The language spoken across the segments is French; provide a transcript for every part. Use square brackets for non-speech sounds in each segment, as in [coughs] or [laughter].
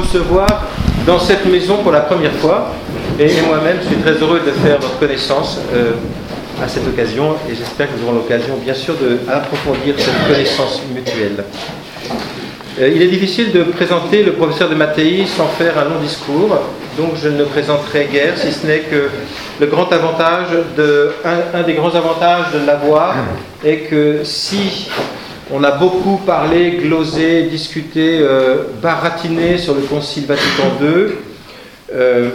recevoir dans cette maison pour la première fois. Et moi-même, je suis très heureux de faire votre connaissance euh, à cette occasion. Et j'espère que nous aurons l'occasion, bien sûr, d'approfondir cette connaissance mutuelle. Euh, il est difficile de présenter le professeur de Mattei sans faire un long discours, donc je ne le présenterai guère, si ce n'est que le grand avantage de, un, des grands avantages de l'avoir est que si on a beaucoup parlé, glosé, discuté, euh, baratiné sur le Concile Vatican II, euh,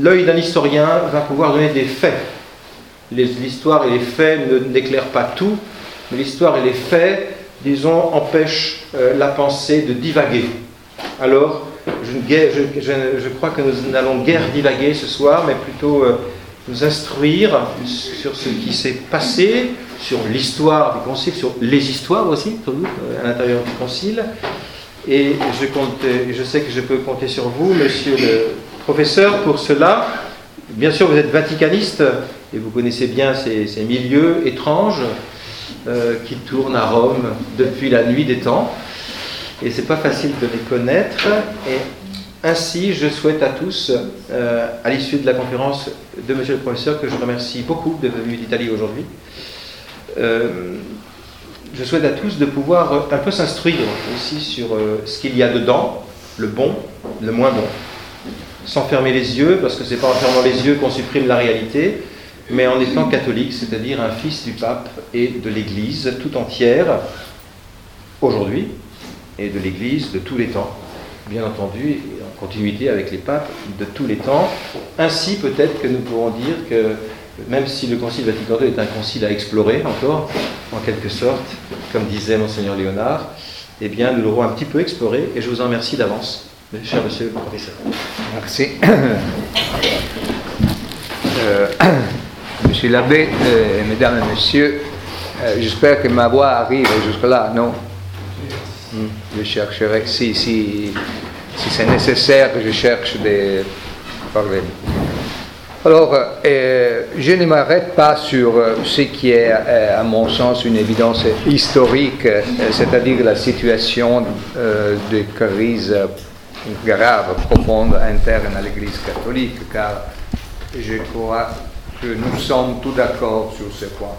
l'œil d'un historien va pouvoir donner des faits. L'histoire et les faits n'éclairent pas tout, mais l'histoire et les faits disons, empêche euh, la pensée de divaguer. Alors, je, crois que nous n'allons guère divaguer ce soir, mais plutôt nous instruire sur ce qui s'est passé, sur l'histoire du Concile, sur les histoires aussi, euh, à l'intérieur du Concile. Et je, compte, je sais que je peux compter sur vous, monsieur le professeur, pour cela. Bien sûr, vous êtes vaticaniste et vous connaissez bien ces milieux étranges. Euh, qui tournent à Rome depuis la nuit des temps. Et c'est pas facile de les connaître. Et ainsi, je souhaite à tous, euh, à l'issue de la conférence de Monsieur le Professeur, que je remercie beaucoup de venir d'Italie aujourd'hui, euh, je souhaite à tous de pouvoir un peu s'instruire aussi sur ce qu'il y a dedans, le bon, le moins bon, sans fermer les yeux, parce que c'est pas en fermant les yeux qu'on supprime la réalité, mais en étant catholique, c'est-à-dire un fils du pape et de l'Église tout entière, aujourd'hui, et de l'Église de tous les temps, bien entendu, en continuité avec les papes de tous les temps. Ainsi, peut-être que nous pourrons dire que même si le Concile Vatican II est un concile à explorer encore, en quelque sorte, comme disait Monseigneur Léonard, eh bien, nous l'aurons un petit peu exploré, et je vous en remercie d'avance, cher monsieur le professeur. Merci. [coughs] Euh, [coughs] Monsieur l'abbé, euh, mesdames et messieurs, euh, j'espère que ma voix arrive jusque-là, non? Hmm, Je chercherai, si, si, si c'est nécessaire, je cherche des parler. Alors, euh, je ne m'arrête pas sur ce qui est, à mon sens, une évidence historique, c'est-à-dire la situation de crise grave, profonde, interne à l'Église catholique, car je crois que nous sommes tous d'accord sur ce point.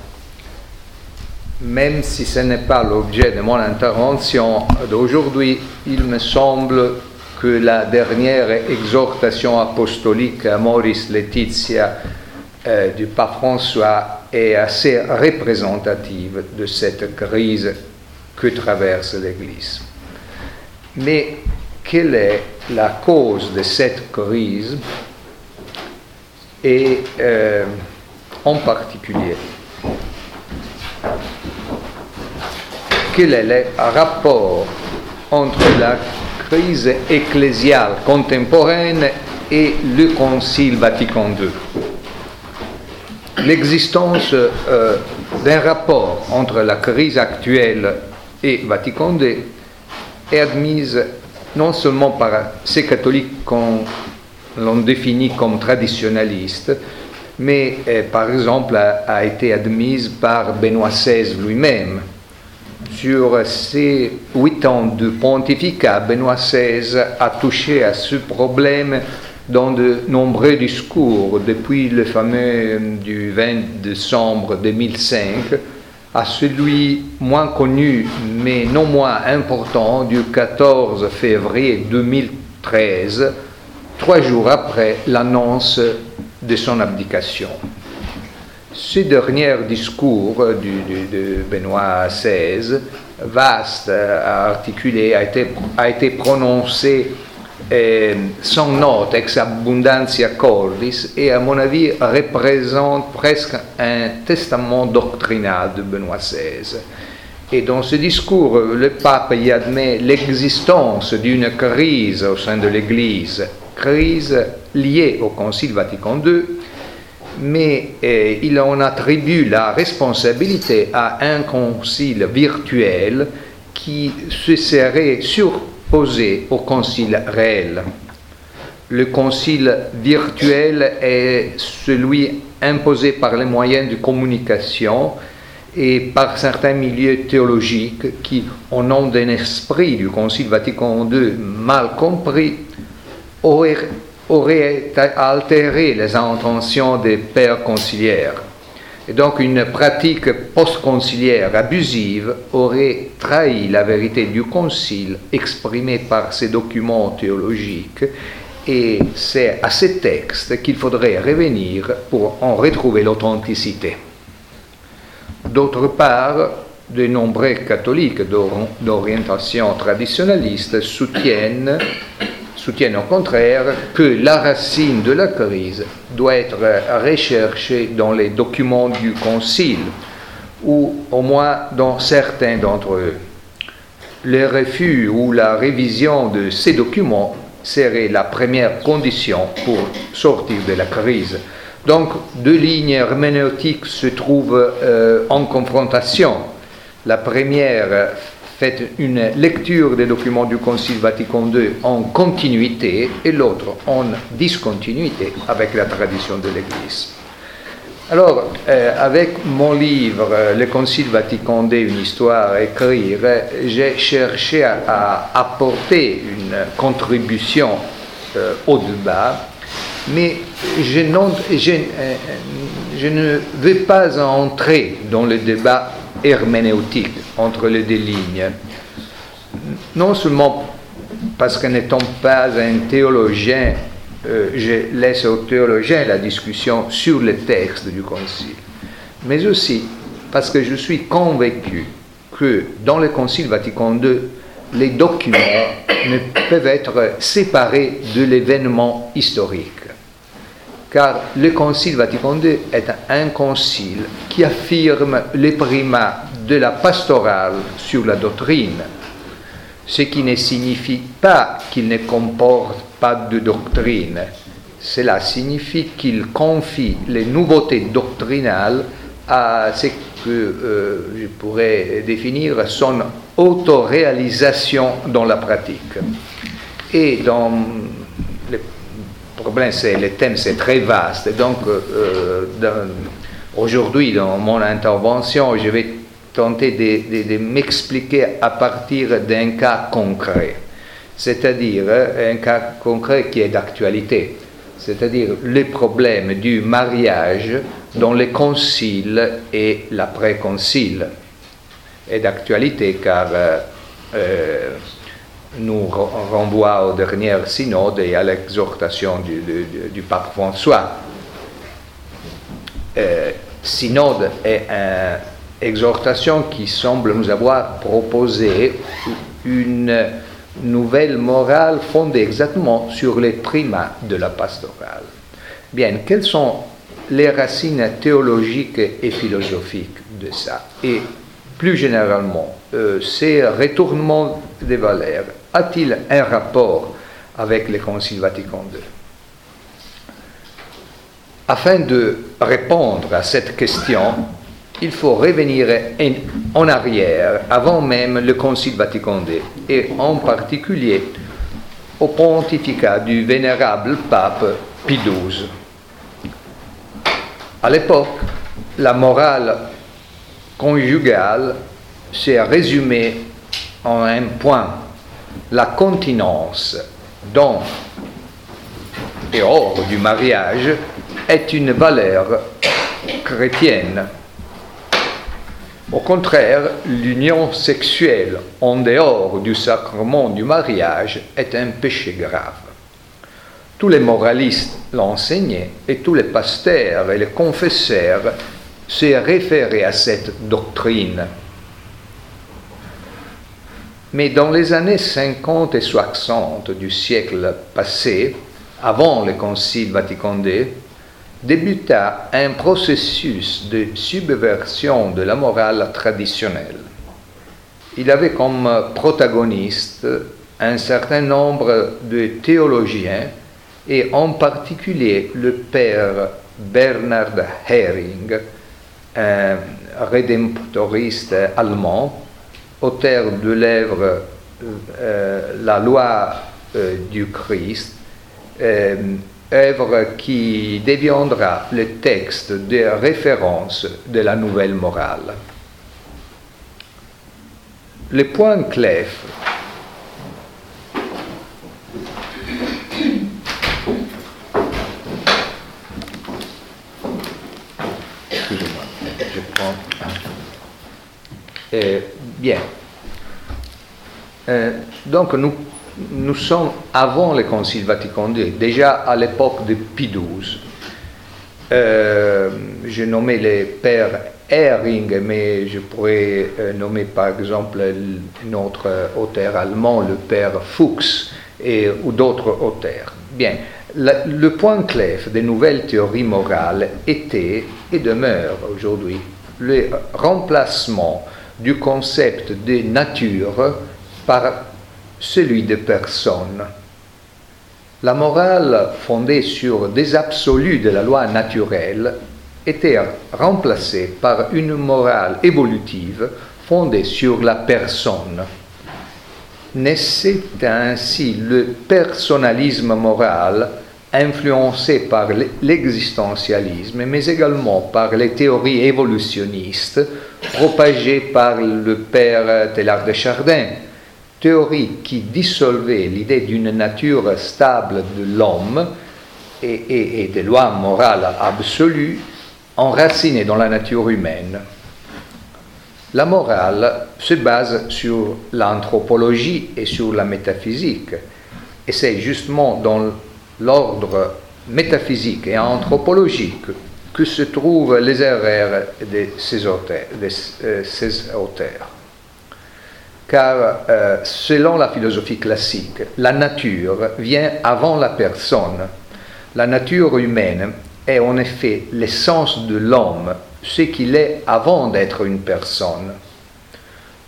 Même si ce n'est pas l'objet de mon intervention d'aujourd'hui, il me semble que la dernière exhortation apostolique à Maurice Laetitia euh, du pape François est assez représentative de cette crise que traverse l'Église. Mais quelle est la cause de cette crise? Et euh, en particulier quel est le rapport entre la crise ecclésiale contemporaine et le Concile Vatican II. L'existence euh, d'un rapport entre la crise actuelle et Vatican II est admise non seulement par ces catholiques qu'on l'on définit comme traditionnaliste, mais eh, par exemple a, été admise par Benoît XVI lui-même. Sur ses huit ans de pontificat, Benoît XVI a touché à ce problème dans de nombreux discours, depuis le fameux du 20 décembre 2005 à celui moins connu mais non moins important du 14 février 2013 trois jours après l'annonce de son abdication. Ce dernier discours de Benoît XVI, vaste, articulé, a été, a été prononcé euh, sans note, ex abundantia cordis, et à mon avis représente presque un testament doctrinal de Benoît XVI. Et dans ce discours, le pape y admet l'existence d'une crise au sein de l'Église crise liée au Concile Vatican II, mais eh, il en attribue la responsabilité à un concile virtuel qui se serait surposé au concile réel. Le concile virtuel est celui imposé par les moyens de communication et par certains milieux théologiques qui, au nom d'un esprit du Concile Vatican II mal compris, auraient, auraient altéré les intentions des pères conciliaires. Et donc une pratique post-conciliaire abusive aurait trahi la vérité du Concile exprimée par ces documents théologiques et c'est à ces textes qu'il faudrait revenir pour en retrouver l'authenticité. D'autre part, de nombreux catholiques d'orientation traditionnaliste soutiennent, soutiennent au contraire que la racine de la crise doit être recherchée dans les documents du Concile, ou au moins dans certains d'entre eux. Le refus ou la révision de ces documents serait la première condition pour sortir de la crise. Donc, deux lignes herméneutiques se trouvent euh, en confrontation. La première fait une lecture des documents du Concile Vatican II en continuité et l'autre en discontinuité avec la tradition de l'Église. Alors, euh, avec mon livre euh, Le Concile Vatican II, une histoire à écrire, j'ai cherché à, apporter une contribution euh, au débat, mais je, je, ne veux pas entrer dans le débat herméneutique entre les deux lignes. Non seulement parce que n'étant pas un théologien, euh, je laisse aux théologiens la discussion sur le texte du Concile, mais aussi parce que je suis convaincu que dans le Concile Vatican II, les documents ne peuvent être séparés de l'événement historique. Car le Concile Vatican II est un concile qui affirme le primat de la pastorale sur la doctrine, ce qui ne signifie pas qu'il ne comporte pas de doctrine. Cela signifie qu'il confie les nouveautés doctrinales à ce que euh, je pourrais définir son autoréalisation dans la pratique. Et dans problème, c'est le thème, c'est très vaste. Donc, euh, aujourd'hui, dans mon intervention, je vais tenter de, m'expliquer à partir d'un cas concret, c'est-à-dire un cas concret qui est d'actualité, c'est-à-dire le problème du mariage dans les conciles et l'après-concile. Est d'actualité car euh, euh, nous renvoie au dernier synode et à l'exhortation du, pape François. Euh, synode est un exhortation qui semble nous avoir proposé une nouvelle morale fondée exactement sur les primats de la pastorale. Bien, quelles sont les racines théologiques et philosophiques de ça? Et plus généralement, euh, ces retournements des valeurs, a-t-il un rapport avec le Concile Vatican II Afin de répondre à cette question, il faut revenir en arrière, avant même le Concile Vatican II, et en particulier au pontificat du vénérable pape Pie XII. À l'époque, la morale conjugale s'est résumée en un point, la continence dans et hors du mariage est une valeur chrétienne au contraire, l'union sexuelle en dehors du sacrement du mariage est un péché grave. Tous les moralistes l'enseignaient et tous les pasteurs et les confesseurs se référaient à cette doctrine. Mais dans les années 50 et 60 du siècle passé, avant le Concile Vatican II, débuta un processus de subversion de la morale traditionnelle. Il avait comme protagoniste un certain nombre de théologiens et en particulier le père Bernard Hering, un rédemptoriste allemand, auteur de l'œuvre euh, La loi euh, du Christ, euh, œuvre qui deviendra le texte de référence de la nouvelle morale. les points clés Excusez-moi, je prends. Euh, bien. Euh, donc nous, nous sommes avant le Concile Vatican II, déjà à l'époque de Pie XII. Euh, J'ai nommé les pères Ehring, mais je pourrais euh, nommer par exemple notre auteur allemand, le père Fuchs, et, ou d'autres auteurs. Bien, le point clé des nouvelles théories morales était et demeure aujourd'hui le remplacement du concept de nature par celui de personne. La morale fondée sur des absolus de la loi naturelle était remplacée par une morale évolutive fondée sur la personne. Naissait ainsi le personnalisme moral influencé par l'existentialisme, mais également par les théories évolutionnistes propagées par le père Teilhard de Chardin, théorie qui dissolvait l'idée d'une nature stable de l'homme et, et, des lois morales absolues enracinées dans la nature humaine. La morale se base sur l'anthropologie et sur la métaphysique, et c'est justement dans l'ordre métaphysique et anthropologique que se trouvent les erreurs de ces euh, auteurs. Car euh, selon la philosophie classique, la nature vient avant la personne. La nature humaine est en effet l'essence de l'homme, ce qu'il est avant d'être une personne.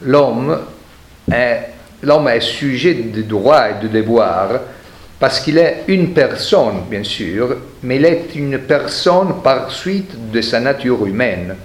L'homme est, l'homme est sujet de droits et de devoirs parce qu'il est une personne, bien sûr, mais il est une personne par suite de sa nature humaine.